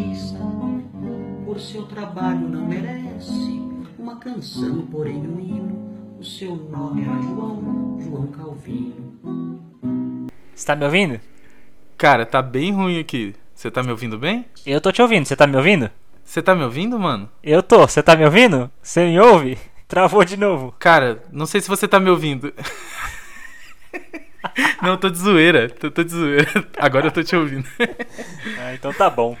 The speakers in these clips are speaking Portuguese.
preguiça. Por seu trabalho não merece uma canção, porém um hino. O seu nome era João, João Calvino. Você tá me ouvindo? Cara, tá bem ruim aqui. Você tá me ouvindo bem? Eu tô te ouvindo, você tá me ouvindo? Você tá me ouvindo, mano? Eu tô, você tá me ouvindo? Você me ouve? Travou de novo. Cara, não sei se você tá me ouvindo. não, tô de zoeira. Tô, tô de zoeira. Agora eu tô te ouvindo. ah, então tá bom.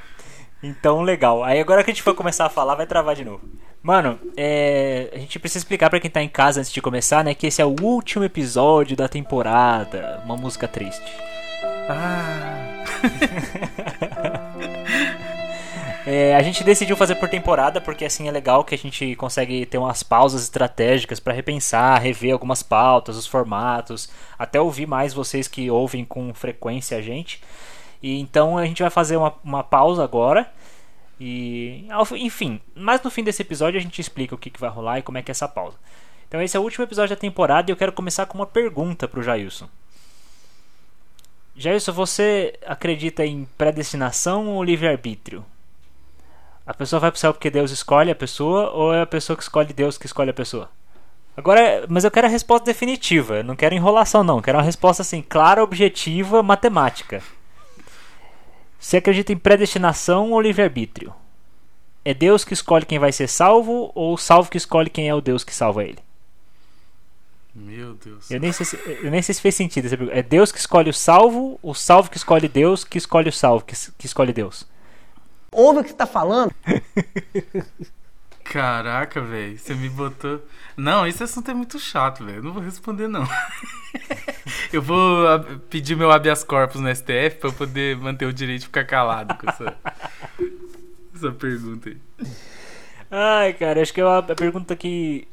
Então legal. Aí agora que a gente for começar a falar, vai travar de novo. Mano, é... a gente precisa explicar para quem tá em casa antes de começar, né, que esse é o último episódio da temporada. Uma música triste. Ah. é, a gente decidiu fazer por temporada porque assim é legal que a gente consegue ter umas pausas estratégicas para repensar, rever algumas pautas, os formatos, até ouvir mais vocês que ouvem com frequência a gente. E então a gente vai fazer uma, uma pausa agora e, enfim, mas no fim desse episódio a gente explica o que, que vai rolar e como é que é essa pausa. Então esse é o último episódio da temporada e eu quero começar com uma pergunta pro Jailson. Jailson, você acredita em predestinação ou livre-arbítrio? A pessoa vai pro céu porque Deus escolhe a pessoa ou é a pessoa que escolhe Deus que escolhe a pessoa? Agora, mas eu quero a resposta definitiva, não quero enrolação não, quero uma resposta assim, clara, objetiva, matemática. Você acredita em predestinação ou livre-arbítrio? É Deus que escolhe quem vai ser salvo ou o salvo que escolhe quem é o Deus que salva ele? Meu Deus. Eu nem sei se, eu nem sei se fez sentido essa pergunta. É Deus que escolhe o salvo, o salvo que escolhe Deus, que escolhe o salvo, que, que escolhe Deus. Ouve o que você está falando? Caraca, velho, você me botou. Não, esse assunto é muito chato, velho. Não vou responder, não. eu vou pedir meu habeas corpus no STF pra eu poder manter o direito de ficar calado com essa, essa pergunta aí. Ai, cara, acho que é uma pergunta que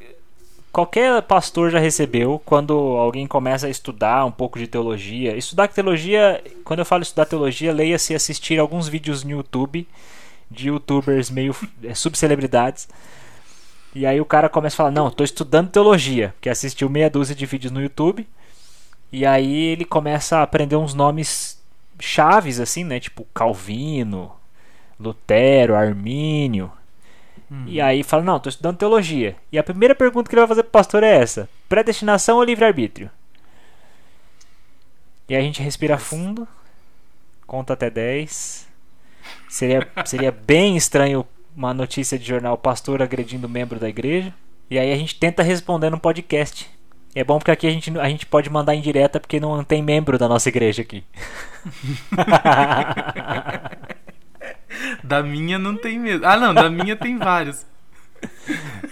qualquer pastor já recebeu quando alguém começa a estudar um pouco de teologia. Estudar teologia, quando eu falo estudar teologia, leia-se assistir alguns vídeos no YouTube de youtubers meio é, subcelebridades. E aí o cara começa a falar: Não, estou estudando teologia, que assistiu meia dúzia de vídeos no YouTube. E aí ele começa a aprender uns nomes chaves, assim, né? Tipo Calvino, Lutero, Armínio. Hum. E aí fala: Não, estou estudando teologia. E a primeira pergunta que ele vai fazer pro pastor é essa: Predestinação ou livre-arbítrio? E aí a gente respira fundo, conta até 10 Seria, seria bem estranho uma notícia de jornal pastor agredindo membro da igreja. E aí a gente tenta responder no podcast. É bom porque aqui a gente, a gente pode mandar em direta porque não tem membro da nossa igreja aqui. da minha não tem mesmo. Ah, não, da minha tem vários.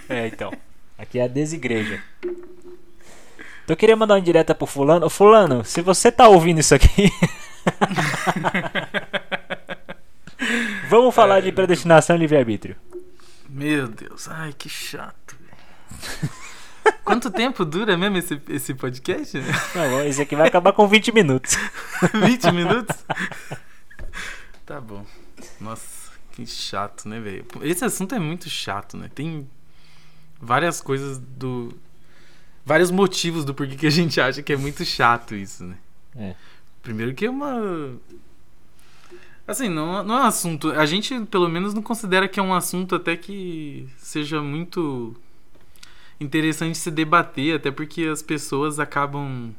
É, então. Aqui é a desigreja. Então eu queria mandar uma direta pro fulano. Fulano, se você tá ouvindo isso aqui. Vamos falar de predestinação e livre-arbítrio. Meu Deus, ai que chato. Quanto tempo dura mesmo esse, esse podcast? Não, esse aqui vai acabar com 20 minutos. 20 minutos? Tá bom. Nossa, que chato, né, velho? Esse assunto é muito chato, né? Tem várias coisas do. Vários motivos do porquê que a gente acha que é muito chato isso, né? É. Primeiro que é uma Assim, não, não é um assunto. A gente, pelo menos, não considera que é um assunto até que seja muito interessante se debater, até porque as pessoas acabam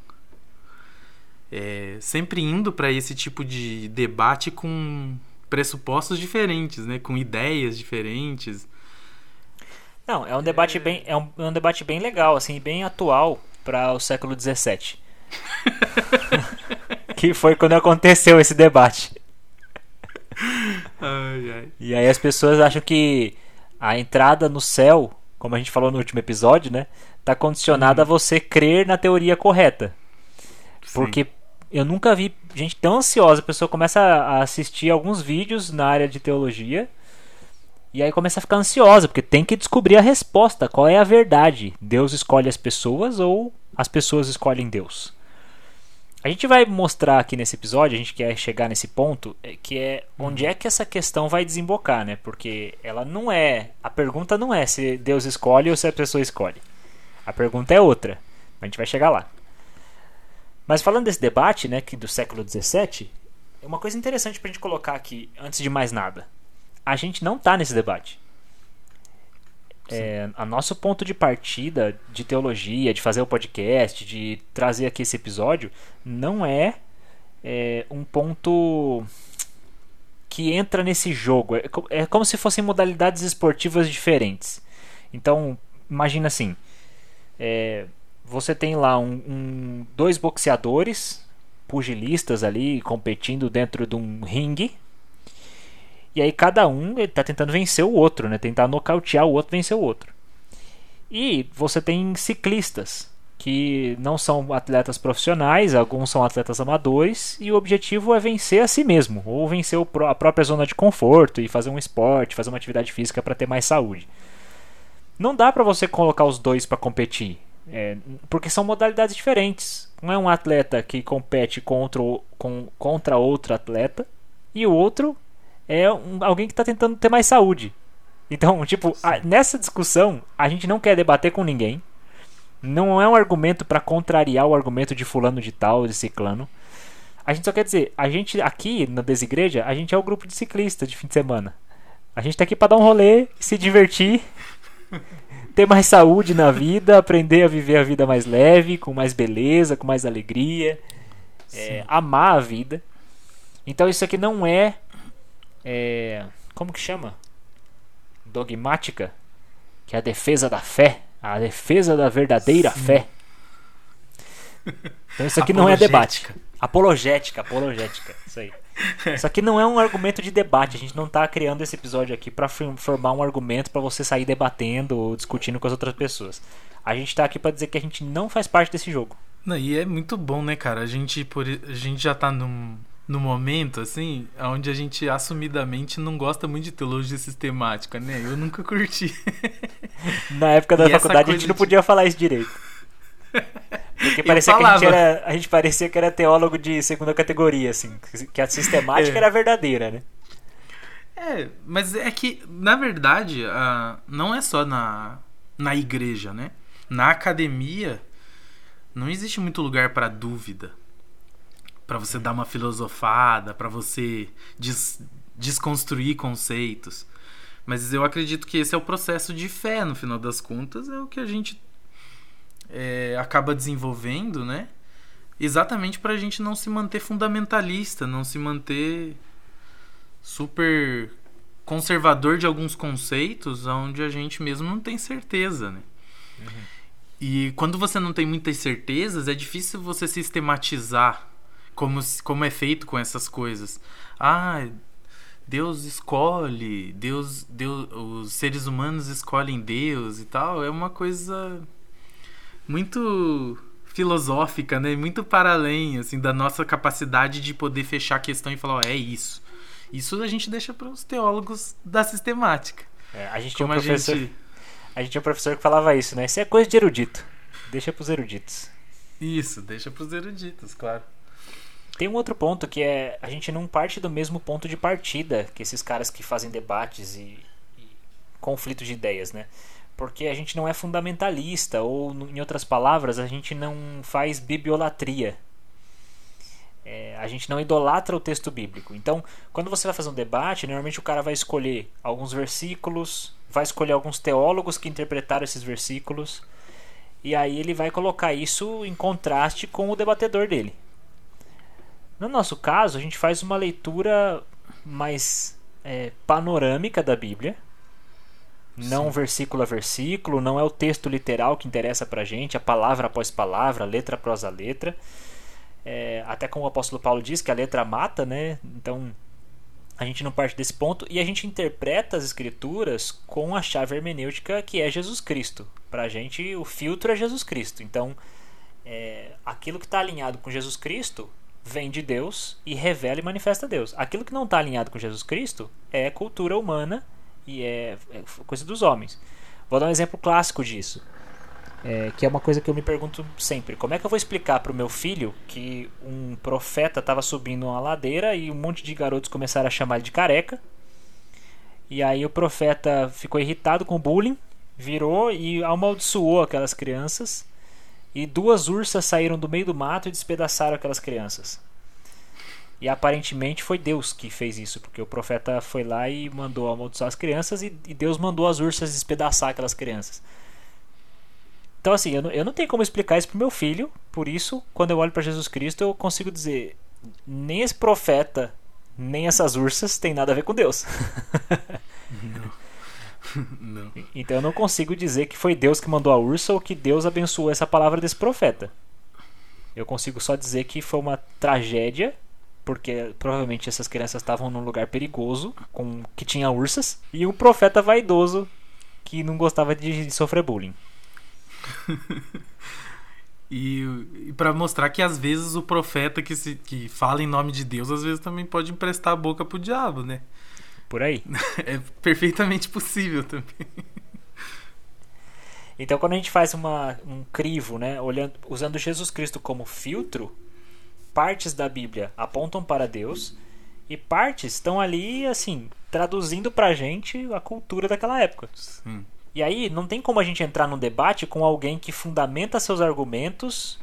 é, sempre indo para esse tipo de debate com pressupostos diferentes, né? Com ideias diferentes. Não, é um debate bem, é um, é um debate bem legal, assim, bem atual para o século XVII. que foi quando aconteceu esse debate ai, ai. E aí as pessoas acham que a entrada no céu, como a gente falou no último episódio, né? Tá condicionada hum. a você crer na teoria correta. Sim. Porque eu nunca vi gente tão ansiosa. A pessoa começa a assistir alguns vídeos na área de teologia. E aí começa a ficar ansiosa, porque tem que descobrir a resposta. Qual é a verdade? Deus escolhe as pessoas ou as pessoas escolhem Deus? A gente vai mostrar aqui nesse episódio, a gente quer chegar nesse ponto, é, que é onde é que essa questão vai desembocar, né? Porque ela não é. A pergunta não é se Deus escolhe ou se a pessoa escolhe. A pergunta é outra. A gente vai chegar lá. Mas falando desse debate, né, que do século XVII, é uma coisa interessante pra gente colocar aqui, antes de mais nada. A gente não tá nesse debate. É, a nosso ponto de partida de teologia, de fazer o podcast, de trazer aqui esse episódio, não é, é um ponto que entra nesse jogo. É, é como se fossem modalidades esportivas diferentes. Então, imagina assim: é, você tem lá um, um- dois boxeadores, pugilistas ali, competindo dentro de um ringue. E aí cada um está tentando vencer o outro, né? Tentar nocautear o outro, vencer o outro. E você tem ciclistas que não são atletas profissionais, alguns são atletas amadores, e o objetivo é vencer a si mesmo, ou vencer a própria zona de conforto e fazer um esporte, fazer uma atividade física para ter mais saúde. Não dá para você colocar os dois para competir, é, porque são modalidades diferentes. Um é um atleta que compete contra, com- contra outro atleta, e o outro é um- alguém que está tentando ter mais saúde. Então, tipo, a- nessa discussão, a gente não quer debater com ninguém. Não é um argumento para contrariar o argumento de fulano de tal, de ciclano. A gente só quer dizer, a gente aqui na Desigreja, a gente é o grupo de ciclistas de fim de semana. A gente tá aqui para dar um rolê, se divertir, ter mais saúde na vida, aprender a viver a vida mais leve, com mais beleza, com mais alegria, é, amar a vida. Então isso aqui não é, é, como que chama? Dogmática, que é a defesa da fé, a defesa da verdadeira fé. Então isso aqui não é debate. Apologética, apologética, isso aí. Isso aqui não é um argumento de debate. A gente não tá criando esse episódio aqui para formar um argumento para você sair debatendo ou discutindo com as outras pessoas. A gente tá aqui para dizer que a gente não faz parte desse jogo. Não, e é muito bom, né, cara? A gente, por, a gente já tá num, num momento, assim, onde a gente assumidamente não gosta muito de teologia sistemática, né? Eu nunca curti. Na época da E faculdade a gente não de- podia falar isso direito. Porque parecia que a gente, era, a gente parecia que era teólogo de segunda categoria, assim. Que a sistemática É. era verdadeira, né? É, mas é que, na verdade, ah, não é só na, na igreja, né? Na academia, não existe muito lugar para dúvida. Para você dar uma filosofada, para você des- desconstruir conceitos. Mas eu acredito que esse é o processo de fé, no final das contas, é o que a gente é, acaba desenvolvendo, né? Exatamente para a gente não se manter fundamentalista, não se manter super conservador de alguns conceitos onde a gente mesmo não tem certeza, né? E quando você não tem muitas certezas, é difícil você sistematizar como, como é feito com essas coisas. Ah, Deus escolhe, Deus, Deus, os seres humanos escolhem Deus e tal. É uma coisa muito filosófica, né? Muito para além assim da nossa capacidade de poder fechar a questão e falar, ó, é isso. Isso a gente deixa para os teólogos da sistemática. É, a gente tinha um Como a professor. gente A gente tinha um professor que falava isso, né? Isso é coisa de erudito. Deixa pros eruditos. Isso, deixa para os eruditos, claro. Tem um outro ponto que é a gente não parte do mesmo ponto de partida que esses caras que fazem debates e, e conflitos de ideias, né? Porque a gente não é fundamentalista, ou em outras palavras, a gente não faz bibiolatria. É, a gente não idolatra o texto bíblico. Então, quando você vai fazer um debate, normalmente o cara vai escolher alguns versículos, vai escolher alguns teólogos que interpretaram esses versículos, e aí ele vai colocar isso em contraste com o debatedor dele. No nosso caso, a gente faz uma leitura mais é, panorâmica da Bíblia. Não versículo a versículo, não é o texto literal que interessa pra gente, a palavra após palavra, letra após a letra. É, até como o apóstolo Paulo diz que a letra mata, né? Então a gente não parte desse ponto e a gente interpreta as escrituras com a chave hermenêutica que é Jesus Cristo. Pra gente, o filtro é Jesus Cristo. Então, é, aquilo que está alinhado com Jesus Cristo vem de Deus e revela e manifesta Deus. Aquilo que não está alinhado com Jesus Cristo é cultura humana e é, é coisa dos homens. Vou dar um exemplo clássico disso, é, que é uma coisa que eu me pergunto sempre: como é que eu vou explicar para o meu filho que um profeta estava subindo uma ladeira e um monte de garotos começaram a chamar ele de careca? E aí o profeta ficou irritado com o bullying, virou e amaldiçoou aquelas crianças e duas ursas saíram do meio do mato e despedaçaram aquelas crianças. E aparentemente foi Deus que fez isso, porque o profeta foi lá e mandou amaldiçoar as crianças e, e Deus mandou as ursas despedaçar aquelas crianças. Então, assim, eu não, eu não tenho como explicar isso pro meu filho, por isso, quando eu olho para Jesus Cristo, eu consigo dizer: nem esse profeta, nem essas ursas tem nada a ver com Deus. Não. Então eu não consigo dizer que foi Deus que mandou a ursa ou que Deus abençoou essa palavra desse profeta. Eu consigo só dizer que foi uma tragédia, porque provavelmente essas crianças estavam num lugar perigoso, com que tinha ursas, e um profeta vaidoso que não gostava de sofrer bullying. E, e para mostrar que às vezes o profeta que, se, que fala em nome de Deus, às vezes também pode emprestar a boca pro diabo, né? Por aí. É perfeitamente possível também. Então, quando a gente faz uma, um crivo, né, olhando, usando Jesus Cristo como filtro, partes da Bíblia apontam para Deus e partes estão ali, assim, traduzindo pra gente a cultura daquela época. Sim. E aí, não tem como a gente entrar num debate com alguém que fundamenta seus argumentos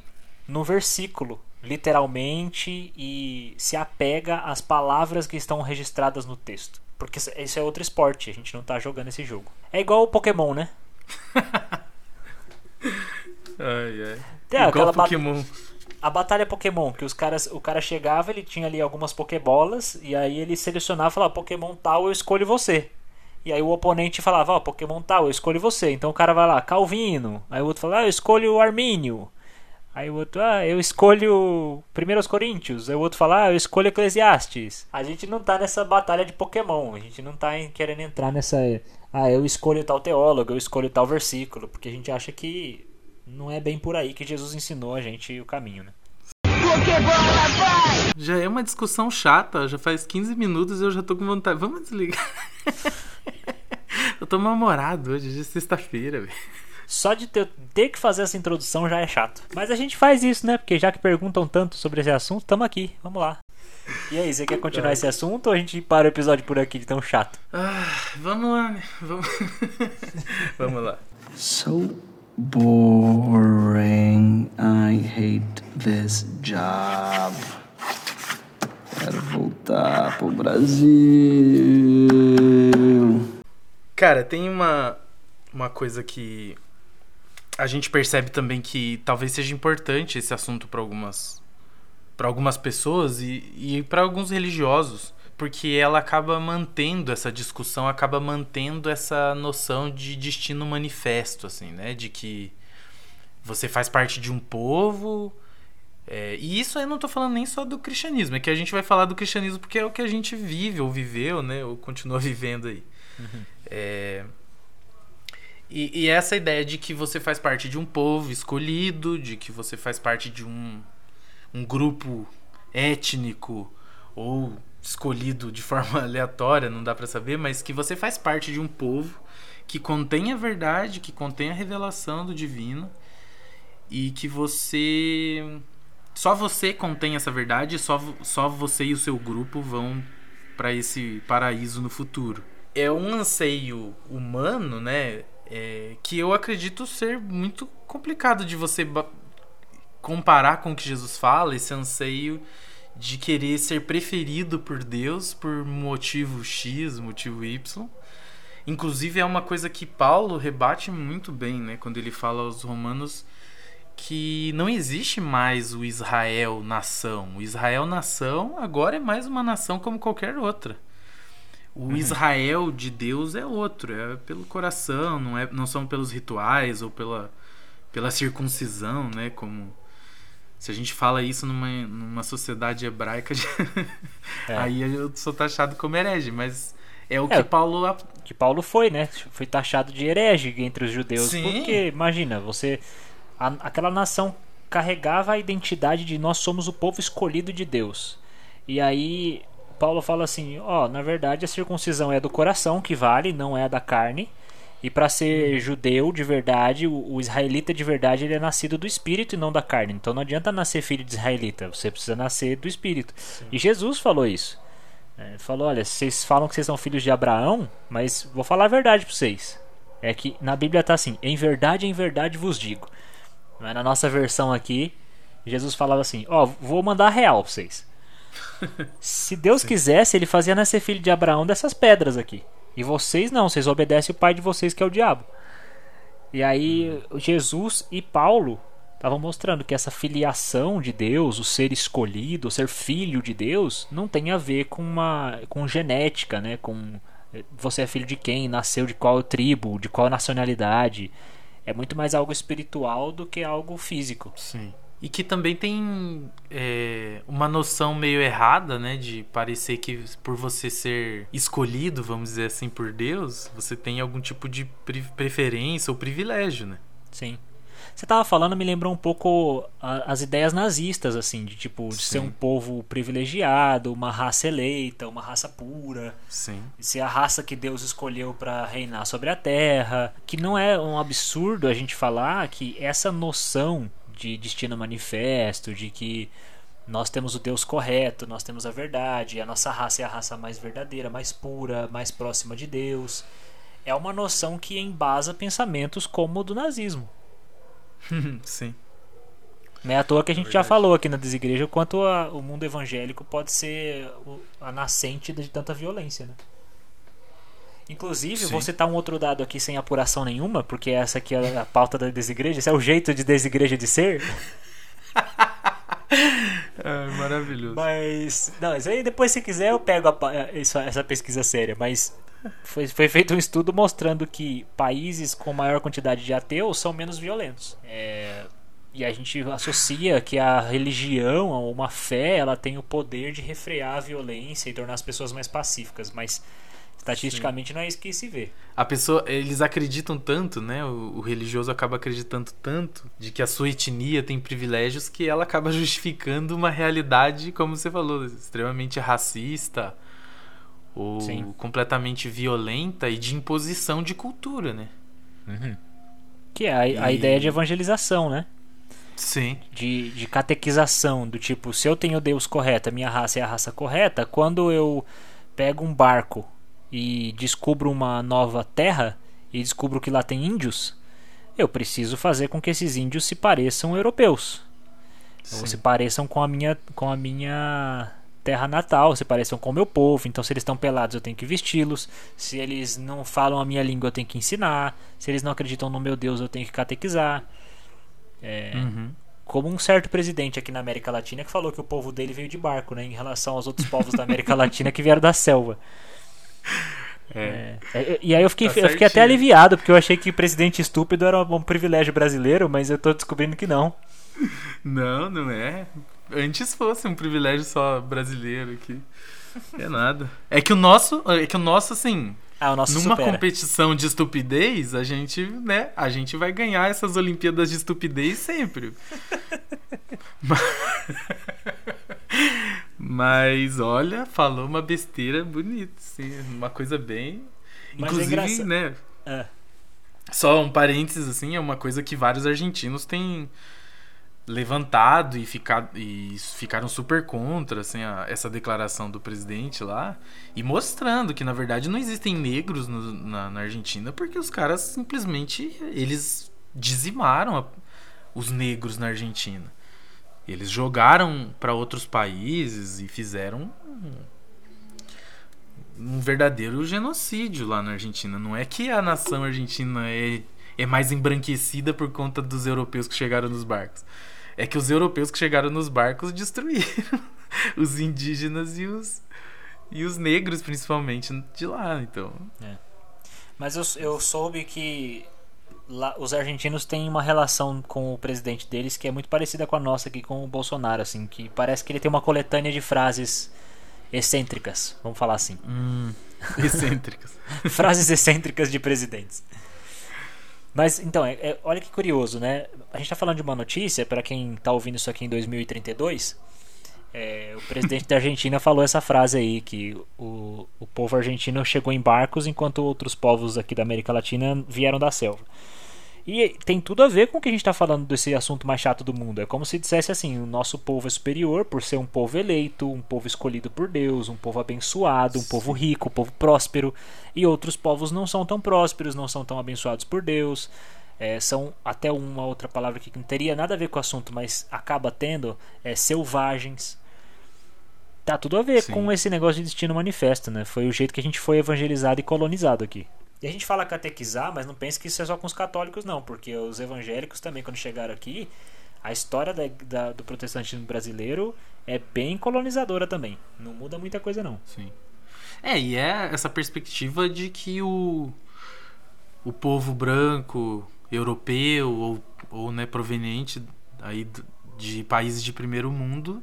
no versículo, literalmente, e se apega às palavras que estão registradas no texto. Porque isso é outro esporte, a gente não tá jogando esse jogo. É igual o Pokémon, né? Ai, ai. Tem Igual Pokémon. A batalha Pokémon, que os caras, o cara chegava, ele tinha ali algumas Pokébolas, e aí ele selecionava e falava, Pokémon tal, eu escolho você. E aí o oponente falava, ó, Pokémon tal, eu escolho você. Então o cara vai lá, Calvino. Aí o outro fala, ah, eu escolho o Armínio. Aí o outro, ah, eu escolho Primeiros Coríntios. Aí o outro fala, ah, eu escolho Eclesiastes. A gente não tá nessa batalha de Pokémon. A gente não tá querendo entrar nessa. Ah, eu escolho tal teólogo, eu escolho tal versículo. Porque a gente acha que não é bem por aí que Jesus ensinou a gente o caminho, né? Já é uma discussão chata, já faz 15 minutos e eu já tô com vontade. Vamos desligar. eu tô mal-humorado hoje, hoje é sexta-feira, velho. Só de ter, ter que fazer essa introdução já é chato. Mas a gente faz isso, né? Porque já que perguntam tanto sobre esse assunto, tamo aqui. Vamos lá. E aí, você quer continuar esse assunto ou a gente para o episódio por aqui de tão chato? Ah, vamos lá, né? Vamos, vamos lá. So boring. I hate this job. Quero voltar pro Brasil. Cara, tem uma, uma coisa que a gente percebe também que talvez seja importante esse assunto para algumas para algumas pessoas e, e para alguns religiosos, porque ela acaba mantendo essa discussão, acaba mantendo essa noção de destino manifesto, assim, né? De que você faz parte de um povo. é, e isso eu não tô falando nem só do cristianismo, é que a gente vai falar do cristianismo porque é o que a gente vive, ou viveu, né? Ou continua vivendo aí. É, e, e essa ideia de que você faz parte de um povo escolhido, de que você faz parte de um, um grupo étnico ou escolhido de forma aleatória, não dá pra saber, mas que você faz parte de um povo que contém a verdade, que contém a revelação do divino e que você só você contém essa verdade, só só você e o seu grupo vão para esse paraíso no futuro. É um anseio humano, né? É, que eu acredito ser muito complicado de você comparar com o que Jesus fala, esse anseio de querer ser preferido por Deus por motivo X, motivo Y. Inclusive é uma coisa que Paulo rebate muito bem, né, quando ele fala aos romanos que não existe mais o Israel nação. O Israel nação agora é mais uma nação como qualquer outra. O Israel de Deus é outro, é pelo coração, não é, não são pelos rituais ou pela pela circuncisão, né, como se a gente fala isso numa, numa sociedade hebraica, É. aí eu sou taxado como herege, mas é o É, que Paulo Que Paulo foi, né? Foi taxado de herege entre os judeus. Sim. Porque, imagina, você. a- aquela nação carregava a identidade de nós somos o povo escolhido de Deus. E aí, Paulo fala assim: ó, na verdade a circuncisão é do coração que vale, não é a da carne. E para ser judeu de verdade, o, israelita de verdade, ele é nascido do espírito e não da carne. Então não adianta nascer filho de israelita, você precisa nascer do espírito. E Jesus falou isso. É, Ele falou: olha, vocês falam que vocês são filhos de Abraão, mas vou falar a verdade para vocês. É que na Bíblia tá assim: em verdade, em verdade vos digo. Mas na nossa versão aqui, Jesus falava assim: Ó, vou mandar real pra vocês. Se Deus quisesse, ele fazia nascer filho de Abraão dessas pedras aqui. E vocês não, vocês obedecem o pai de vocês que é o diabo. E aí Jesus e Paulo estavam mostrando que essa filiação de Deus, o ser escolhido, o ser filho de Deus, não tem a ver com uma com genética, né? Com eh, você é filho de quem, nasceu de qual tribo, de qual nacionalidade. É muito mais algo espiritual do que algo físico. Sim. E que também tem é, uma noção meio errada, né? De parecer que por você ser escolhido, vamos dizer assim, por Deus, você tem algum tipo de pre preferência ou privilégio, né? Sim. Você tava falando, me lembrou um pouco as ideias nazistas, assim, de tipo, de Sim. ser um povo privilegiado, uma raça eleita, uma raça pura. Sim. ser a raça que Deus escolheu para reinar sobre a terra, que não é um absurdo a gente falar que essa noção de destino manifesto, de que nós temos o Deus correto, nós temos a verdade, a nossa raça é a raça mais verdadeira, mais pura, mais próxima de Deus, é uma noção que embasa pensamentos como o do nazismo. Sim. Não é à toa que a gente já verdade. falou aqui na desigreja o quanto a- o mundo evangélico pode ser o- a nascente de tanta violência, né? Inclusive, Sim. vou citar um outro dado aqui sem apuração nenhuma, porque essa aqui é a pauta da desigreja, esse é o jeito de desigreja de ser. É maravilhoso. Mas. Não, isso aí depois se quiser eu pego a isso- essa pesquisa séria, mas. Foi, foi feito um estudo mostrando que países com maior quantidade de ateus são menos violentos. É, e a gente associa que a religião, ou uma fé, ela tem o poder de refrear a violência e tornar as pessoas mais pacíficas, mas estatisticamente não é isso que se vê. A pessoa, eles acreditam tanto, né? O, o religioso acaba acreditando tanto de que a sua etnia tem privilégios que ela acaba justificando uma realidade, como você falou, extremamente racista ou Sim. completamente violenta e de imposição de cultura, né? Que é a, a E- ideia de evangelização, né? Sim. de, de catequização, do tipo, se eu tenho Deus correto, a minha raça é a raça correta, quando eu pego um barco e descubro uma nova terra e descubro que lá tem índios, eu preciso fazer com que esses índios se pareçam europeus. Ou Sim. se pareçam com a minha com a minha terra natal, se pareçam com o meu povo. Então, se eles estão pelados, eu tenho que vesti-los. Se eles não falam a minha língua, eu tenho que ensinar. Se eles não acreditam no meu Deus, eu tenho que catequizar. É, Uhum. como um certo presidente aqui na América Latina que falou que o povo dele veio de barco, né, em relação aos outros povos da América Latina que vieram da selva. É. É, e aí eu fiquei, Tá eu fiquei até aliviado, porque eu achei que presidente estúpido era um privilégio brasileiro, mas eu tô descobrindo que não. Não, não é. Antes fosse um privilégio só brasileiro aqui. É nada. É que o nosso, é que o nosso assim, Ah, o nosso numa supera. competição de estupidez, a gente, né, a gente vai ganhar essas Olimpíadas de estupidez sempre. Mas- Mas olha, falou uma besteira bonita, assim, uma coisa bem, Mas é inclusive, engraçado. né, É. só um parênteses assim, é uma coisa que vários argentinos têm levantado e, ficado, e ficaram super contra assim, a- essa declaração do presidente lá e mostrando que na verdade não existem negros no- na, na Argentina porque os caras simplesmente eles dizimaram a- os negros na Argentina. Eles jogaram para outros países e fizeram um, um verdadeiro genocídio lá na Argentina. Não é que a nação argentina é, é mais embranquecida por conta dos europeus que chegaram nos barcos. É que os europeus que chegaram nos barcos destruíram os indígenas e os, e os negros, principalmente, de lá. Então, Mas eu, eu soube que lá, os argentinos têm uma relação com o presidente deles que é muito parecida com a nossa aqui com o Bolsonaro, assim, que parece que ele tem uma coletânea de frases excêntricas, vamos falar assim. hum, excêntricas. frases excêntricas de presidentes. Mas então, é- é- olha que curioso, né? A gente tá falando de uma notícia, para quem tá ouvindo isso aqui em 2032, é, o presidente da Argentina falou essa frase aí, que o, o povo argentino chegou em barcos enquanto outros povos aqui da América Latina vieram da selva. E tem tudo a ver com o que a gente está falando desse assunto mais chato do mundo. É como se dissesse assim: o nosso povo é superior por ser um povo eleito, um povo escolhido por Deus, um povo abençoado, um povo rico, um povo próspero. E outros povos não são tão prósperos, não são tão abençoados por Deus. é, são até uma outra palavra que não teria nada a ver com o assunto, mas acaba tendo, é, selvagens. Tá tudo a ver Sim. com esse negócio de destino manifesto, né? Foi o jeito que a gente foi evangelizado e colonizado aqui. E a gente fala catequizar, mas não pense que isso é só com os católicos, não, porque os evangélicos também, quando chegaram aqui, a história da- da- do protestantismo brasileiro é bem colonizadora também. Não muda muita coisa, não. Sim. É, e é essa perspectiva de que o, o povo branco, europeu ou, ou né, proveniente aí de países de primeiro mundo,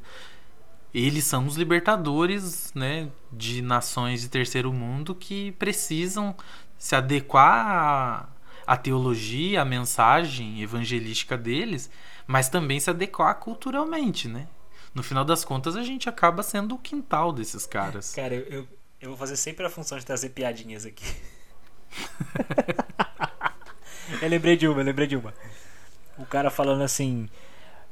eles são os libertadores né, de nações de terceiro mundo que precisam se adequar à, à teologia, à mensagem evangelística deles, mas também se adequar culturalmente, né? No final das contas, a gente acaba sendo o quintal desses caras. Cara, eu, eu, eu vou fazer sempre a função de trazer piadinhas aqui. eu lembrei de uma, eu lembrei de uma. O cara falando assim.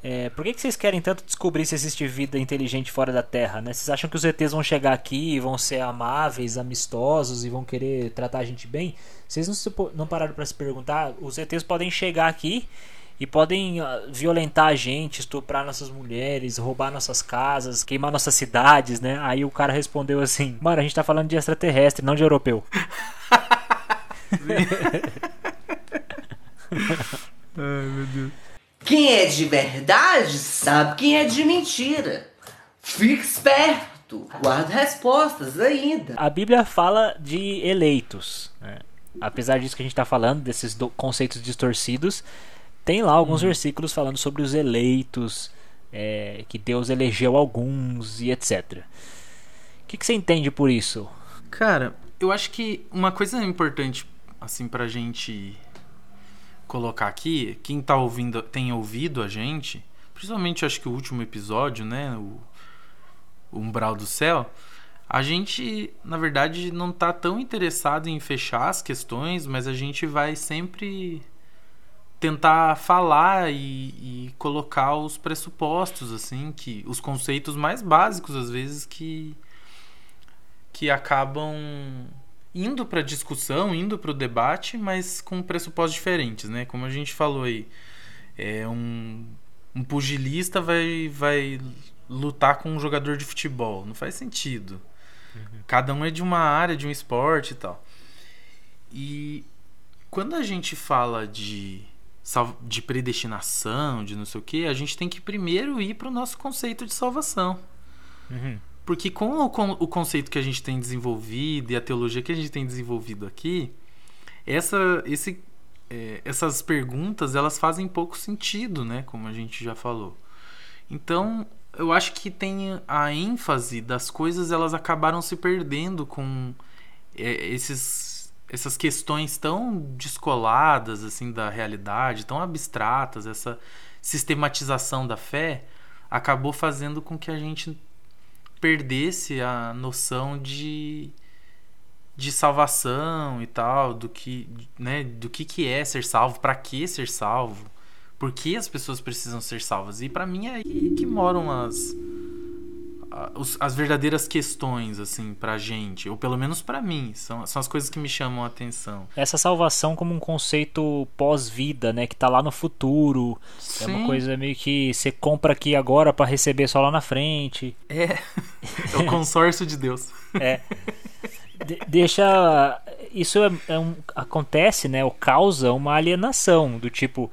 É, por que, que vocês querem tanto descobrir se existe vida inteligente fora da Terra, né? Vocês acham que os ETs vão chegar aqui e vão ser amáveis, amistosos e vão querer tratar a gente bem? Vocês não, se não pararam para se perguntar? Os ETs podem chegar aqui e podem ah, violentar a gente, estuprar nossas mulheres, roubar nossas casas, queimar nossas cidades, né? Aí o cara respondeu assim: Mano, a gente tá falando de extraterrestre, não de europeu. Ai, meu Deus. Quem é de verdade sabe quem é de mentira. Fique esperto, guarda respostas ainda. A Bíblia fala de eleitos. né? Apesar disso que a gente está falando, desses do- conceitos distorcidos, tem lá alguns versículos falando sobre os eleitos, é, que Deus elegeu alguns e etc. O que, que você entende por isso? Cara, eu acho que uma coisa importante, assim, pra gente colocar aqui, quem tá ouvindo, tem ouvido a gente, principalmente acho que o último episódio, né, o, o Umbral do Céu, a gente, na verdade, não tá tão interessado em fechar as questões, mas a gente vai sempre tentar falar e, e colocar os pressupostos, assim, que os conceitos mais básicos, às vezes, que que acabam indo para discussão, indo para o debate, mas com pressupostos diferentes, né? Como a gente falou aí, é um, um pugilista vai, vai lutar com um jogador de futebol, não faz sentido. Cada um é de uma área, de um esporte e tal. E quando a gente fala de de predestinação, de não sei o que, a gente tem que primeiro ir para o nosso conceito de salvação. Porque com o, con- o conceito que a gente tem desenvolvido e a teologia que a gente tem desenvolvido aqui, essa, esse, é, essas perguntas elas fazem pouco sentido, né? Como a gente já falou. Então, eu acho que tem a ênfase das coisas, elas acabaram se perdendo com é, esses, essas questões tão descoladas assim da realidade, tão abstratas, essa sistematização da fé acabou fazendo com que a gente perdesse a noção de de salvação e tal, do que, né, do que que é ser salvo, para que ser salvo, por que as pessoas precisam ser salvas. E para mim é aí que moram as as verdadeiras questões assim pra gente, ou pelo menos pra mim, são, são as coisas que me chamam a atenção. Essa salvação como um conceito pós-vida, né? Que tá lá no futuro. É uma Sim. coisa meio que você compra aqui agora para receber só lá na frente. É, é o consórcio de Deus. É. De- deixa. Isso é, é um, acontece, né? Ou causa uma alienação. Do tipo,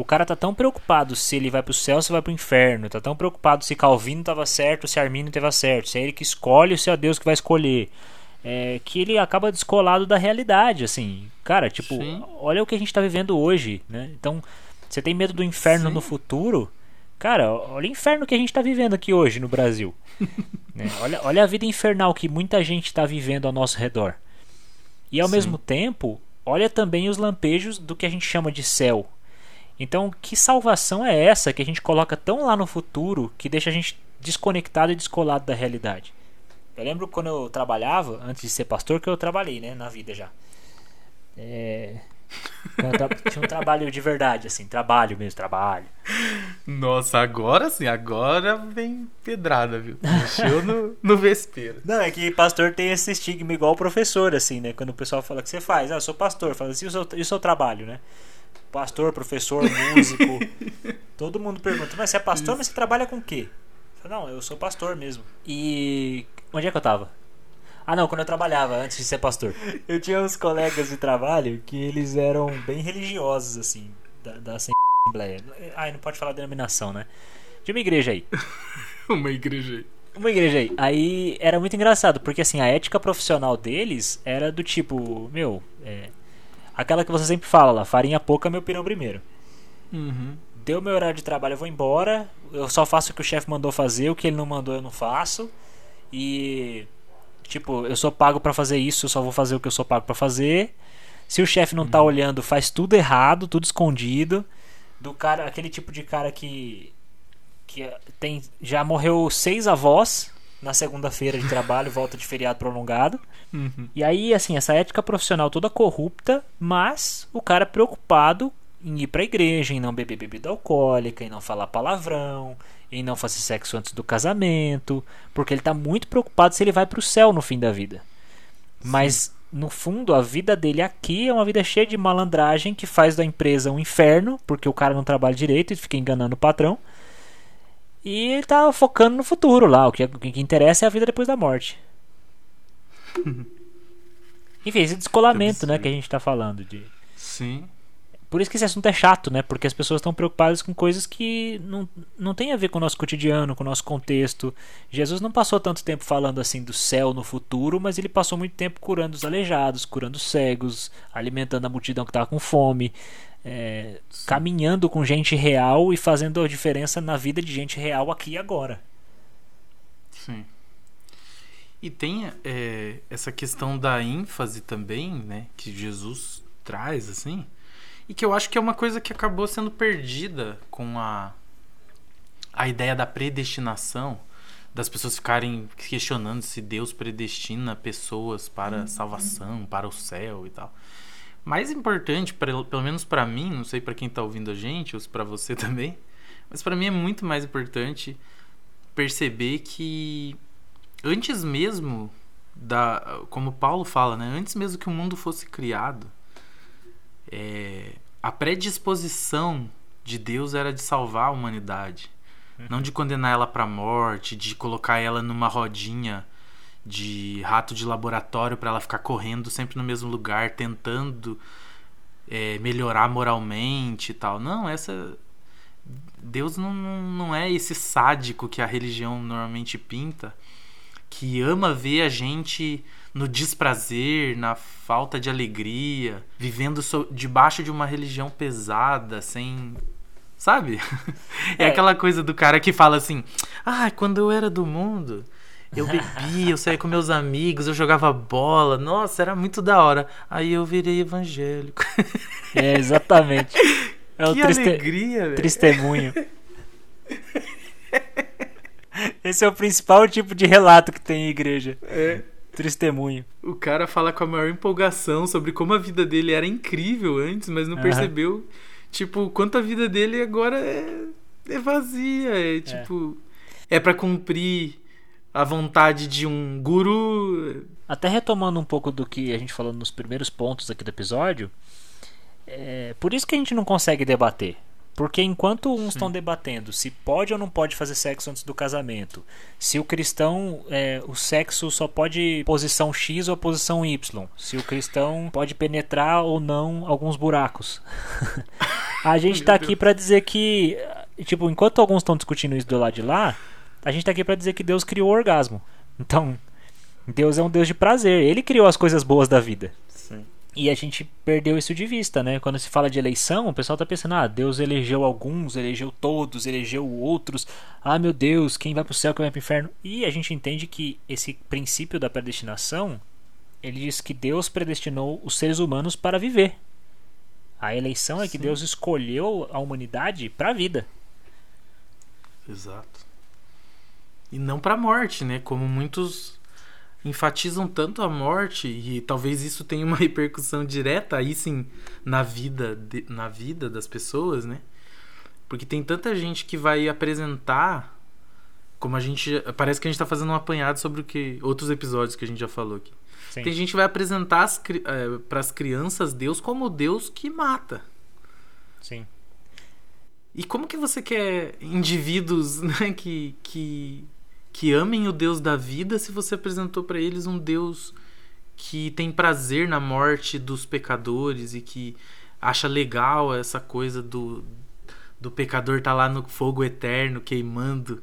o cara tá tão preocupado se ele vai pro céu ou se vai pro inferno. Tá tão preocupado se Calvino tava certo ou se Arminio tava certo. Se é ele que escolhe ou se é Deus que vai escolher. É, que ele acaba descolado da realidade, assim. Cara, tipo, Sim. olha o que a gente tá vivendo hoje, né? Então, você tem medo do inferno Sim. no futuro? Cara, olha o inferno que a gente tá vivendo aqui hoje no Brasil. né? olha, olha a vida infernal que muita gente está vivendo ao nosso redor. E ao Sim. mesmo tempo, olha também os lampejos do que a gente chama de céu. Então, que salvação é essa que a gente coloca tão lá no futuro que deixa a gente desconectado e descolado da realidade? Eu lembro quando eu trabalhava, antes de ser pastor, que eu trabalhei, né, na vida já. É... Tinha um trabalho de verdade, assim, trabalho mesmo, trabalho. Nossa, agora sim, agora vem pedrada, viu? Mexeu no, no vespeiro. Não, é que pastor tem esse estigma igual professor, assim, né? Quando o pessoal fala que você faz, ah, eu sou pastor, fala assim, e o seu, e o seu trabalho, né? Pastor, professor, músico. Todo mundo pergunta, mas você é pastor, mas você trabalha com o quê? Eu falo, não, eu sou pastor mesmo. E onde é que eu tava? Ah não, quando eu trabalhava, antes de ser pastor. Eu tinha uns colegas de trabalho que eles eram bem religiosos, assim, da, da Assembleia. Ai, não pode falar denominação, né? De uma igreja aí. Uma igreja aí. Uma igreja aí. Aí era muito engraçado, porque assim, a ética profissional deles era do tipo, meu, é, aquela que você sempre fala lá, farinha pouca, meu pirão primeiro. Uhum. Deu meu horário de trabalho, eu vou embora. Eu só faço o que o chefe mandou fazer, o que ele não mandou eu não faço. E tipo, eu sou pago pra fazer isso, eu só vou fazer o que eu sou pago pra fazer. Se o chefe não tá olhando, faz tudo errado, tudo escondido. Do cara, aquele tipo de cara que que tem já morreu seis avós na segunda-feira de trabalho, volta de feriado prolongado. Uhum. E aí, assim, essa ética profissional toda corrupta, mas o cara preocupado em ir pra igreja, em não beber bebida alcoólica, em não falar palavrão, em não fazer sexo antes do casamento, porque ele tá muito preocupado se ele vai pro céu no fim da vida. Mas no fundo, a vida dele aqui é uma vida cheia de malandragem que faz da empresa um inferno, porque o cara não trabalha direito e fica enganando o patrão. E ele tá focando no futuro lá, o que, o que interessa é a vida depois da morte. Enfim, esse descolamento, né, que a gente tá falando de. Sim. Por isso que esse assunto é chato, né? Porque as pessoas estão preocupadas com coisas que não, não tem a ver com o nosso cotidiano, com o nosso contexto. Jesus não passou tanto tempo falando assim do céu no futuro, mas ele passou muito tempo curando os aleijados, curando os cegos, alimentando a multidão que estava com fome, é, caminhando com gente real e fazendo a diferença na vida de gente real aqui e agora. Sim. E tem é, essa questão da ênfase também, né? Que Jesus traz, assim. E que eu acho que é uma coisa que acabou sendo perdida com a, a ideia da predestinação. Das pessoas ficarem questionando se Deus predestina pessoas para a salvação, para o céu e tal. Mais importante, pra- pelo menos pra mim, não sei pra quem tá ouvindo a gente, ou pra você também, mas pra mim é muito mais importante perceber que antes mesmo da como Paulo fala né antes mesmo que o mundo fosse criado é, a predisposição de Deus era de salvar a humanidade. Não de condenar ela para morte de colocar ela numa rodinha de rato de laboratório para ela ficar correndo sempre no mesmo lugar tentando é, melhorar moralmente e tal. Não essa Deus não não é esse sádico que a religião normalmente pinta que ama ver a gente no desprazer, na falta de alegria, vivendo so- debaixo de uma religião pesada, sem. Sabe? É, É. aquela coisa do cara que fala assim: ah, quando eu era do mundo, eu bebia, eu saía com meus amigos, eu jogava bola, nossa, era muito da hora. Aí eu virei evangélico. É, exatamente. É o que triste... alegria, velho. testemunho. Esse é o principal tipo de relato que tem em igreja. É. Testemunho. O cara fala com a maior empolgação sobre como a vida dele era incrível antes, mas não Aham. percebeu, tipo, quanto a vida dele agora é, é vazia. É tipo. É, pra cumprir a vontade de um guru. Até retomando um pouco do que a gente falou nos primeiros pontos aqui do episódio, é por isso que a gente não consegue debater. Porque enquanto uns estão debatendo se pode ou não pode fazer sexo antes do casamento, se o cristão, é, o sexo só pode posição X ou posição Y, se o cristão pode penetrar ou não alguns buracos. a gente tá aqui pra dizer que, tipo, enquanto alguns estão discutindo isso do lado de lá, a gente tá aqui pra dizer que Deus criou o orgasmo. Então, Deus é um Deus de prazer. Ele criou as coisas boas da vida. Sim. E a gente perdeu isso de vista, né? Quando se fala de eleição, o pessoal tá pensando, ah, Deus elegeu alguns, elegeu todos, elegeu outros. Ah, meu Deus, quem vai pro céu, quem vai pro inferno. E a gente entende que esse princípio da predestinação, ele diz que Deus predestinou os seres humanos para viver. A eleição é que Deus escolheu a humanidade para a vida. Exato. E não pra morte, né? Como muitos enfatizam tanto a morte e talvez isso tenha uma repercussão direta aí sim na vida de- na vida das pessoas, né? Porque tem tanta gente que vai apresentar como a gente parece que a gente tá fazendo um apanhado sobre o que outros episódios que a gente já falou aqui. Sim. Tem gente que vai apresentar para as crianças Deus como Deus que mata. Sim. E como que você quer indivíduos né, que, que, que amem o Deus da vida se você apresentou para eles um Deus que tem prazer na morte dos pecadores e que acha legal essa coisa do, do pecador tá lá no fogo eterno queimando?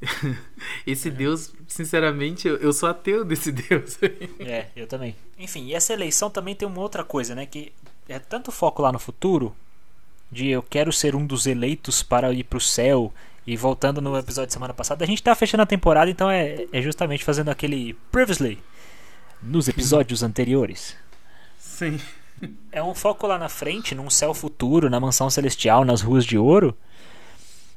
Esse Deus, sinceramente, eu, eu sou ateu desse Deus. É, eu também. Enfim, e essa eleição também tem uma outra coisa, né? Que é tanto foco lá no futuro, de eu quero ser um dos eleitos para ir pro céu. E voltando no episódio de semana passada, a gente tá fechando a temporada, então é, é justamente fazendo aquele previously nos episódios anteriores. Sim. É um foco lá na frente, num céu futuro, na mansão celestial, nas ruas de ouro.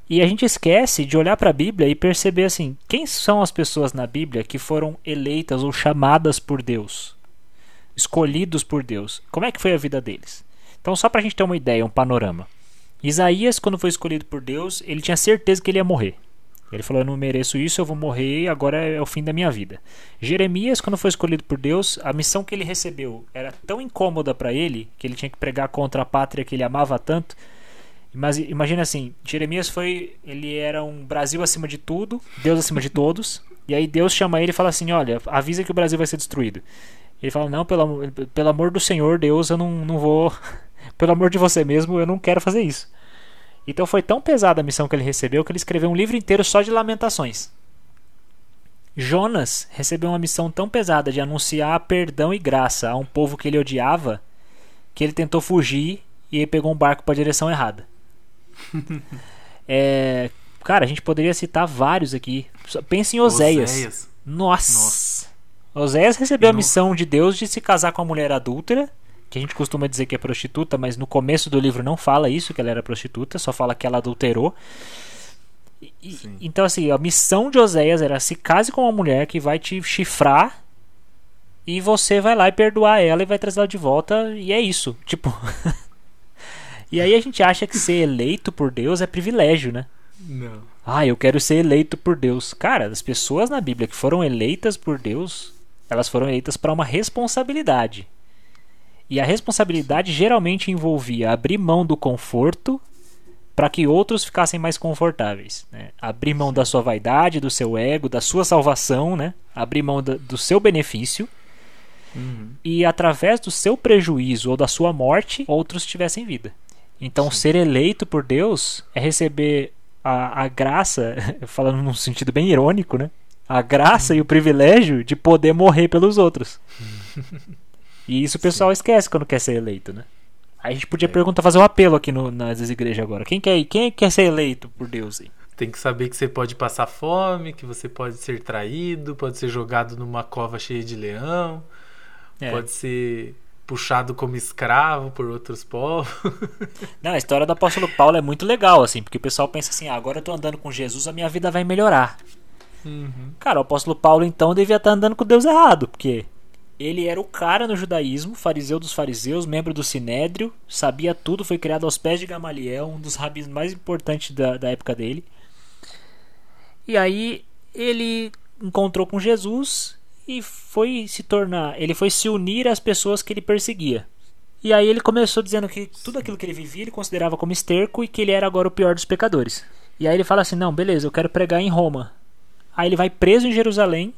E a gente esquece de olhar para a Bíblia e perceber assim, quem são as pessoas na Bíblia que foram eleitas ou chamadas por Deus? Escolhidos por Deus. Como é que foi a vida deles? Então, só para a gente ter uma ideia, um panorama. Isaías, quando foi escolhido por Deus, ele tinha certeza que ele ia morrer. Ele falou: Eu não mereço isso, eu vou morrer, agora é o fim da minha vida. Jeremias, quando foi escolhido por Deus, a missão que ele recebeu era tão incômoda para ele, que ele tinha que pregar contra a pátria que ele amava tanto. Mas imagina assim: Jeremias foi. Ele era um Brasil acima de tudo, Deus acima de todos. E aí Deus chama ele e fala assim: Olha, avisa que o Brasil vai ser destruído. Ele fala: Não, pelo, pelo amor do Senhor, Deus, eu não, não vou. Pelo amor de você mesmo, eu não quero fazer isso. Então foi tão pesada a missão que ele recebeu que ele escreveu um livro inteiro só de lamentações. Jonas recebeu uma missão tão pesada de anunciar perdão e graça a um povo que ele odiava que ele tentou fugir e pegou um barco para a direção errada. É, cara, a gente poderia citar vários aqui. Pense em Oséias. Oséias. Nossa. Nossa. Oséias recebeu a missão de Deus de se casar com uma mulher adúltera, que a gente costuma dizer que é prostituta, mas no começo do livro não fala isso, que ela era prostituta, só fala que ela adulterou. E- então, assim, a missão de Oséias era se case com uma mulher que vai te chifrar e você vai lá e perdoar ela e vai trazer ela de volta, e é isso. Tipo. e aí a gente acha que ser eleito por Deus é privilégio, né? Não. Ah, eu quero ser eleito por Deus. Cara, as pessoas na Bíblia que foram eleitas por Deus, elas foram eleitas para uma responsabilidade. E a responsabilidade geralmente envolvia abrir mão do conforto para que outros ficassem mais confortáveis. né? Abrir mão da sua vaidade, do seu ego, da sua salvação, né? abrir mão da- do seu benefício. E através do seu prejuízo ou da sua morte, outros tivessem vida. Então, ser eleito por Deus é receber a, a graça, falando num sentido bem irônico, né? A graça e o privilégio de poder morrer pelos outros. e isso o pessoal esquece quando quer ser eleito, né? Aí a gente podia perguntar, fazer um apelo aqui no, nas igrejas agora. Quem quer, quem quer ser eleito por Deus aí? Tem que saber que você pode passar fome, que você pode ser traído, pode ser jogado numa cova cheia de leão, É. pode ser puxado como escravo por outros povos. Não, a história do apóstolo Paulo é muito legal, assim, porque o pessoal pensa assim, ah, agora eu tô andando com Jesus, a minha vida vai melhorar. Cara, o apóstolo Paulo então devia estar andando com Deus errado, porque ele era o cara no judaísmo, fariseu dos fariseus, membro do sinédrio, sabia tudo, foi criado aos pés de Gamaliel, um dos rabinos mais importantes da, da época dele. E aí ele encontrou com Jesus e foi se tornar, ele foi se unir às pessoas que ele perseguia. E aí ele começou dizendo que tudo aquilo que ele vivia ele considerava como esterco e que ele era agora o pior dos pecadores. E aí ele fala assim: "Não, beleza, eu quero pregar em Roma". Aí ele vai preso em Jerusalém,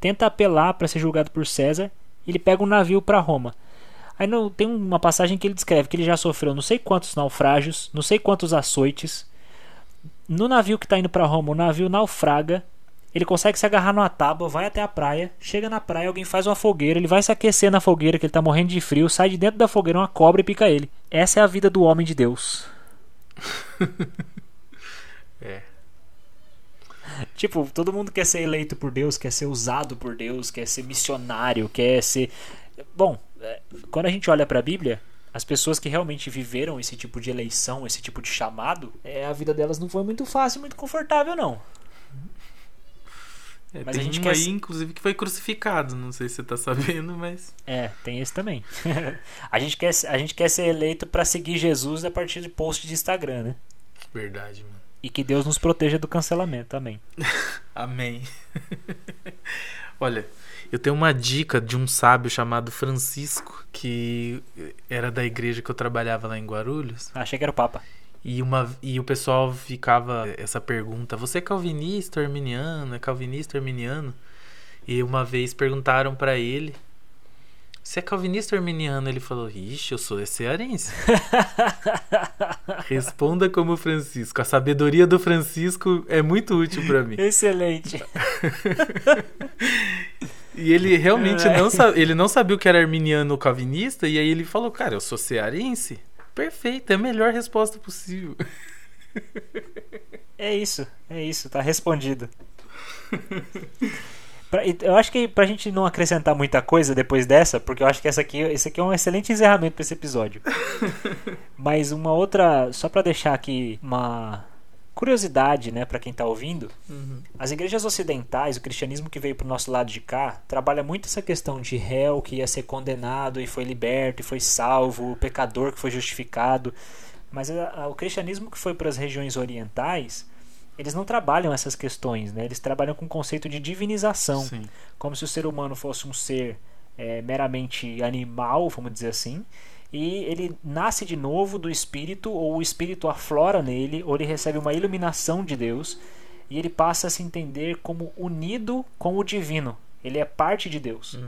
tenta apelar para ser julgado por César, ele pega um navio para Roma. Aí não, tem uma passagem que ele descreve que ele já sofreu não sei quantos naufrágios, não sei quantos açoites. No navio que está indo para Roma, o navio naufraga. Ele consegue se agarrar numa tábua, vai até a praia, chega na praia, alguém faz uma fogueira, ele vai se aquecer na fogueira, que ele tá morrendo de frio, sai de dentro da fogueira uma cobra e pica ele. Essa é a vida do homem de Deus. É. Tipo, todo mundo quer ser eleito por Deus, quer ser usado por Deus, quer ser missionário, quer ser. Bom, é, quando a gente olha pra Bíblia, as pessoas que realmente viveram esse tipo de eleição, esse tipo de chamado, é, a vida delas não foi muito fácil, muito confortável, não. É, Mas a tem gente um quer aí, inclusive, que foi crucificado. Não sei se você tá sabendo, mas. É, tem esse também. a, gente quer, a gente quer ser eleito pra seguir Jesus a partir de post de Instagram, né? Verdade, mano. E que Deus nos proteja do cancelamento. Amém. Amém. Olha, eu tenho uma dica de um sábio chamado Francisco, que era da igreja que eu trabalhava lá em Guarulhos. Achei que era o Papa. E, uma, e o pessoal ficava essa pergunta: você é calvinista arminiano? É calvinista arminiano? E uma vez perguntaram pra ele: você é calvinista ou arminiano? Ele falou: ixi, eu sou cearense. Responda como Francisco. A sabedoria do Francisco é muito útil pra mim. Excelente. E ele realmente É. não, sa- ele não sabia o que era arminiano ou calvinista, e aí ele falou, cara, eu sou cearense? Perfeito, é a melhor resposta possível. É isso, é isso, tá respondido. Pra- eu acho que pra gente não acrescentar muita coisa depois dessa, porque eu acho que essa aqui, esse aqui é um excelente encerramento pra esse episódio. Mas uma outra, só pra deixar aqui uma curiosidade, né, para quem tá ouvindo, as igrejas ocidentais, o cristianismo que veio pro nosso lado de cá, trabalha muito essa questão de réu que ia ser condenado e foi liberto e foi salvo, o pecador que foi justificado. Mas a- a- o cristianismo que foi para as regiões orientais, eles não trabalham essas questões, né? Eles trabalham com o conceito de divinização, Sim. como se o ser humano fosse um ser é, meramente animal, vamos dizer assim, e ele nasce de novo do espírito, ou o espírito aflora nele, ou ele recebe uma iluminação de Deus, e ele passa a se entender como unido com o divino. Ele é parte de Deus.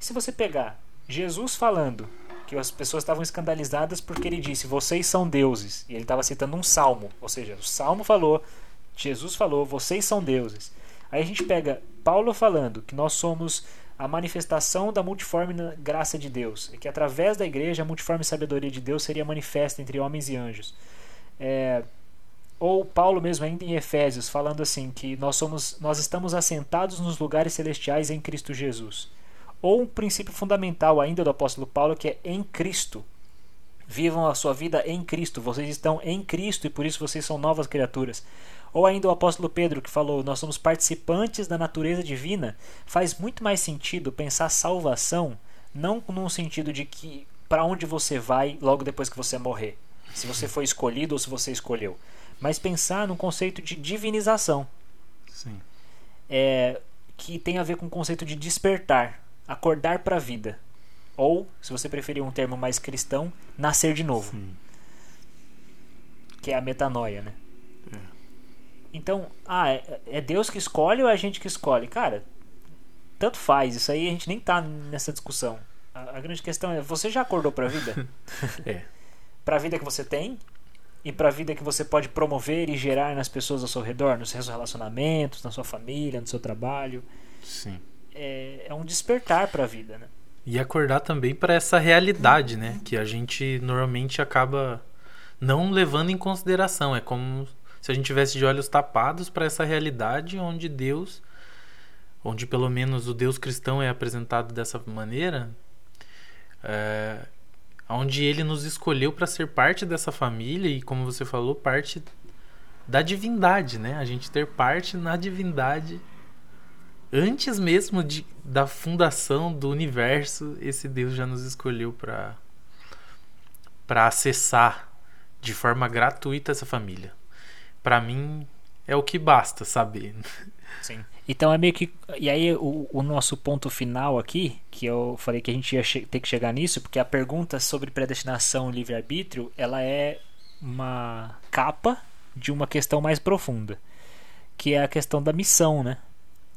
E se você pegar Jesus falando que as pessoas estavam escandalizadas porque ele disse: "Vocês são deuses", e ele estava citando um salmo, ou seja, o salmo falou, Jesus falou: "Vocês são deuses". Aí a gente pega Paulo falando que nós somos a manifestação da multiforme graça de Deus, e que através da igreja a multiforme sabedoria de Deus seria manifesta entre homens e anjos. É, ou Paulo mesmo ainda em Efésios falando assim que nós somos nós estamos assentados nos lugares celestiais em Cristo Jesus. Ou um princípio fundamental ainda do apóstolo Paulo que é em Cristo. Vivam a sua vida em Cristo, vocês estão em Cristo e por isso vocês são novas criaturas. Ou ainda o apóstolo Pedro que falou: Nós somos participantes da natureza divina. Faz muito mais sentido pensar salvação, não num sentido de que para onde você vai logo depois que você morrer, se você foi escolhido ou se você escolheu, mas pensar num conceito de divinização, Sim. é, que tem a ver com o conceito de despertar, acordar para a vida. Ou, se você preferir um termo mais cristão, nascer de novo. Sim. Que é a metanoia, né? Então, ah, é, é Deus que escolhe ou é a gente que escolhe? Cara, tanto faz. Isso aí a gente nem tá nessa discussão. A, a grande questão é: você já acordou para a vida? É. para a vida que você tem e para a vida que você pode promover e gerar nas pessoas ao seu redor, nos seus relacionamentos, na sua família, no seu trabalho. Sim. É, é um despertar para a vida, né? E acordar também para essa realidade, né? Que a gente normalmente acaba não levando em consideração. É como se a gente tivesse de olhos tapados para essa realidade onde Deus, onde pelo menos o Deus cristão é apresentado dessa maneira, é, onde Ele nos escolheu para ser parte dessa família e, como você falou, parte da divindade, né? A gente ter parte na divindade antes mesmo de, da fundação do universo, esse Deus já nos escolheu para para acessar de forma gratuita essa família. Para mim é o que basta saber. Sim. Então é meio que. E aí o, o nosso ponto final aqui, que eu falei que a gente ia ter que chegar nisso, porque a pergunta sobre predestinação e livre-arbítrio, ela é uma capa de uma questão mais profunda, que é a questão da missão, né?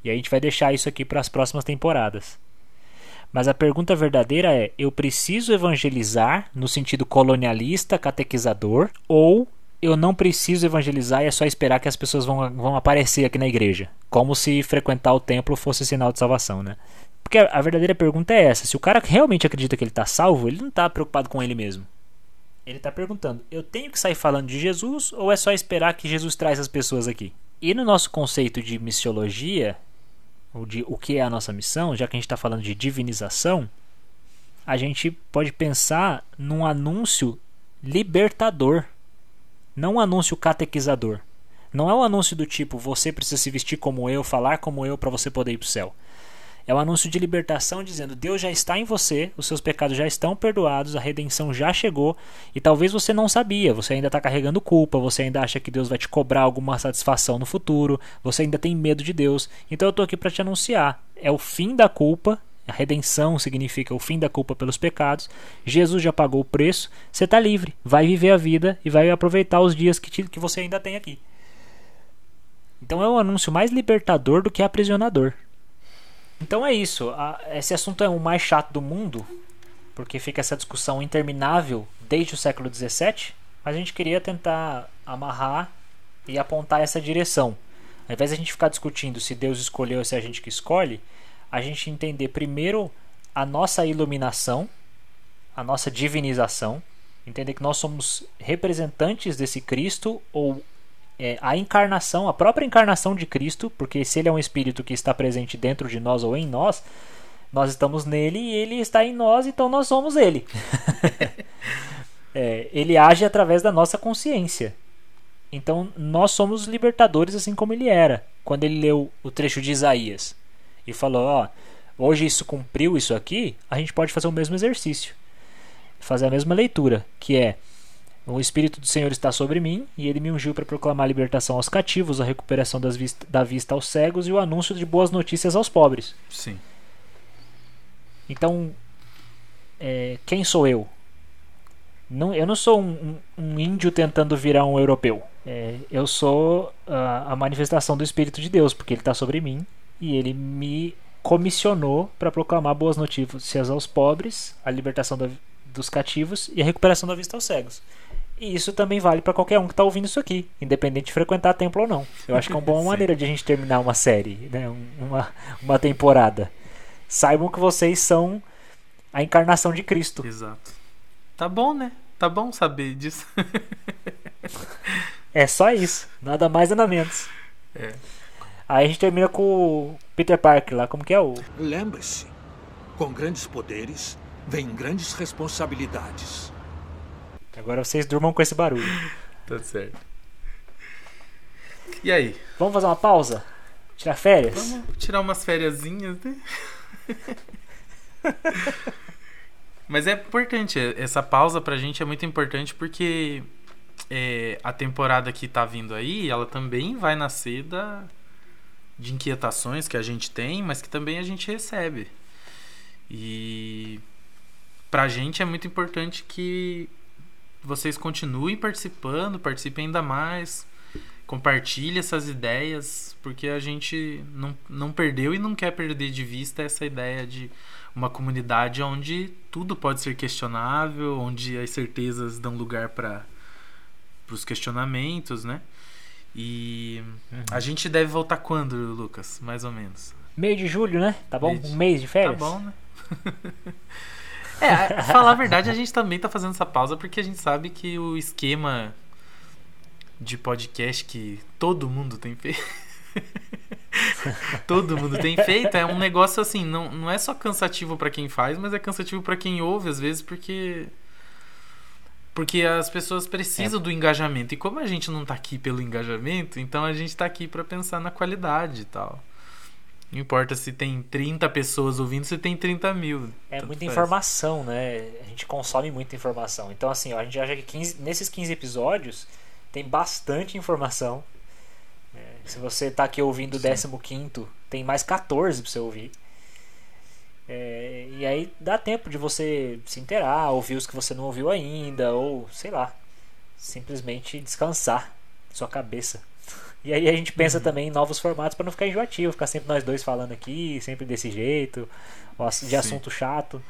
E a gente vai deixar isso aqui para as próximas temporadas. Mas a pergunta verdadeira é: eu preciso evangelizar no sentido colonialista, catequizador, ou eu não preciso evangelizar e é só esperar que as pessoas vão, vão aparecer aqui na igreja? Como se frequentar o templo fosse sinal de salvação, né? Porque a, verdadeira pergunta é essa: se o cara realmente acredita que ele está salvo, ele não está preocupado com ele mesmo. Ele está perguntando: eu tenho que sair falando de Jesus ou é só esperar que Jesus traz as pessoas aqui? E no nosso conceito de missiologia, ou de o que é a nossa missão, já que a gente está falando de divinização, a gente pode pensar num anúncio libertador, não um anúncio catequizador. Não é um anúncio do tipo você precisa se vestir como eu, falar como eu para você poder ir para o céu. É um anúncio de libertação dizendo: Deus já está em você, os seus pecados já estão perdoados, a redenção já chegou e talvez você não sabia, você ainda está carregando culpa, você ainda acha que Deus vai te cobrar alguma satisfação no futuro, você ainda tem medo de Deus. Então eu estou aqui para te anunciar: é o fim da culpa. A redenção significa o fim da culpa pelos pecados. Jesus já pagou o preço. Você está livre. Vai viver a vida e vai aproveitar os dias que, te, que você ainda tem aqui. Então é um anúncio mais libertador do que aprisionador. Então é isso. esse assunto é o mais chato do mundo, porque fica essa discussão interminável desde o século XVII. Mas a gente queria tentar amarrar e apontar essa direção. Ao invés de a gente ficar discutindo se Deus escolheu ou se é a gente que escolhe, a gente entender primeiro a nossa iluminação, a nossa divinização, entender que nós somos representantes desse Cristo ou é, a encarnação, a própria encarnação de Cristo, porque se ele é um espírito que está presente dentro de nós ou em nós, nós estamos nele e ele está em nós, então nós somos ele. é, ele age através da nossa consciência. Então nós somos libertadores assim como ele era. Quando ele leu o trecho de Isaías e falou: Ó, hoje isso cumpriu isso aqui, a gente pode fazer o mesmo exercício, fazer a mesma leitura, que é o Espírito do Senhor está sobre mim, e ele me ungiu para proclamar a libertação aos cativos, a recuperação vista, da vista aos cegos e o anúncio de boas notícias aos pobres. Sim. Então, é, quem sou eu? Não, eu não sou um, um, um índio tentando virar um europeu. É, eu sou a, a, manifestação do Espírito de Deus, porque ele está sobre mim e ele me comissionou para proclamar boas notícias aos pobres, a libertação da, dos cativos e a recuperação da vista aos cegos. E isso também vale para qualquer um que está ouvindo isso aqui, independente de frequentar templo ou não. Eu acho que é uma boa maneira de a gente terminar uma série, né? uma, uma temporada. Saibam que vocês são a encarnação de Cristo. Exato. Tá bom, né? Tá bom saber disso. é só isso. Nada mais, nada menos. É. Aí a gente termina com o Peter Parker lá. Como que é o. Lembre-se: com grandes poderes vem grandes responsabilidades. Agora vocês durmam com esse barulho. tá certo. E aí? Vamos fazer uma pausa? Tirar férias? Vamos tirar umas férias, né? Mas é importante, essa pausa pra gente é muito importante porque é, a temporada que tá vindo aí, ela também vai nascer da, de inquietações que a gente tem, mas que também a gente recebe. E pra gente é muito importante que vocês continuem participando, participem ainda mais, compartilhe essas ideias, porque a gente não, não perdeu e não quer perder de vista essa ideia de uma comunidade onde tudo pode ser questionável, onde as certezas dão lugar para os questionamentos, né? E uhum. a gente deve voltar quando, Lucas? Mais ou menos. Meio de julho, né? Tá bom? Um mês de férias? Tá bom, né? É, falar a verdade, a gente também tá fazendo essa pausa porque a gente sabe que o esquema de podcast que todo mundo tem feito. todo mundo tem feito é um negócio assim, não, não é só cansativo para quem faz, mas é cansativo para quem ouve às vezes porque porque as pessoas precisam é. do engajamento. E como a gente não tá aqui pelo engajamento, então a gente tá aqui para pensar na qualidade e tal. Não importa se tem 30 pessoas ouvindo, se tem 30 mil. É muita faz. informação, né? A gente consome muita informação. Então, assim, ó, a gente acha que 15, nesses 15 episódios tem bastante informação. É, se você está aqui ouvindo o 15, tem mais 14 para você ouvir. É, e aí dá tempo de você se inteirar, ouvir os que você não ouviu ainda, ou sei lá, simplesmente descansar sua cabeça. E aí a gente pensa uhum. também em novos formatos para não ficar enjoativo, ficar sempre nós dois falando aqui, sempre desse jeito, de Sim. assunto chato.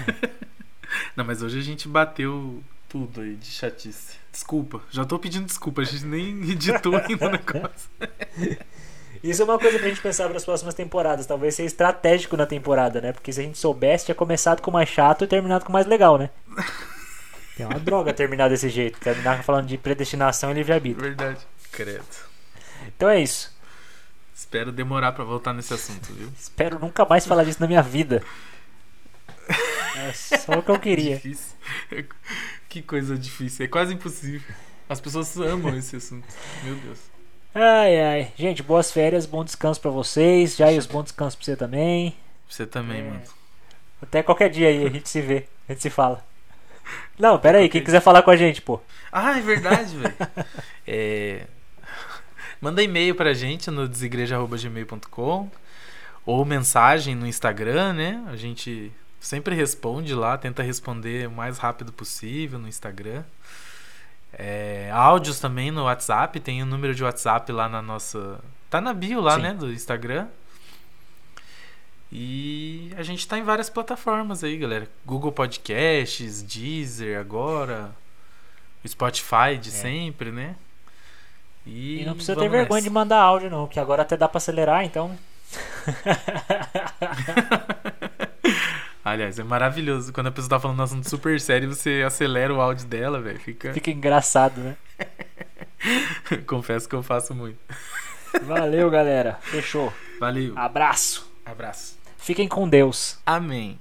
não, mas hoje a gente bateu tudo aí de chatice. Desculpa, já tô pedindo desculpa, a gente nem editou ainda o negócio. Isso é uma coisa pra gente pensar para as próximas temporadas. Talvez ser estratégico na temporada, né? Porque se a gente soubesse, tinha começado com mais chato e terminado com mais legal, né? É uma droga terminar desse jeito. Terminar falando de predestinação e livre-arbítrio. Verdade. Credo. Então é isso. Espero demorar para voltar nesse assunto, viu? Espero nunca mais falar disso na minha vida. É só o que eu queria. Difícil. Que coisa difícil. É quase impossível. As pessoas amam esse assunto. Meu Deus. Ai, ai. Gente, boas férias, bom descanso pra vocês. Já e os bom descanso pra você também. Você também, É. mano. Até qualquer dia aí, a gente se vê, a gente se fala. Não, pera aí, quem quiser falar com a gente, pô. Ah, é verdade, velho. É... Manda e-mail pra gente no desigreja.gmail.com ou mensagem no Instagram, né? A gente sempre responde lá, tenta responder o mais rápido possível no Instagram. É, áudios também no WhatsApp, tem o número de WhatsApp lá na nossa. Tá na bio lá, Sim. né? Do Instagram. E a gente tá em várias plataformas aí, galera. Google Podcasts, Deezer agora, Spotify de sempre, né? E, É. E não precisa ter vergonha nessa. de mandar áudio, não, que agora até dá pra acelerar, então. Aliás, é maravilhoso. Quando a pessoa tá falando um assunto super sério, você acelera o áudio dela, velho. Fica. Fica engraçado, né? Confesso que eu faço muito. Valeu, galera. Fechou. Valeu. Abraço. Abraço. Fiquem com Deus. Amém.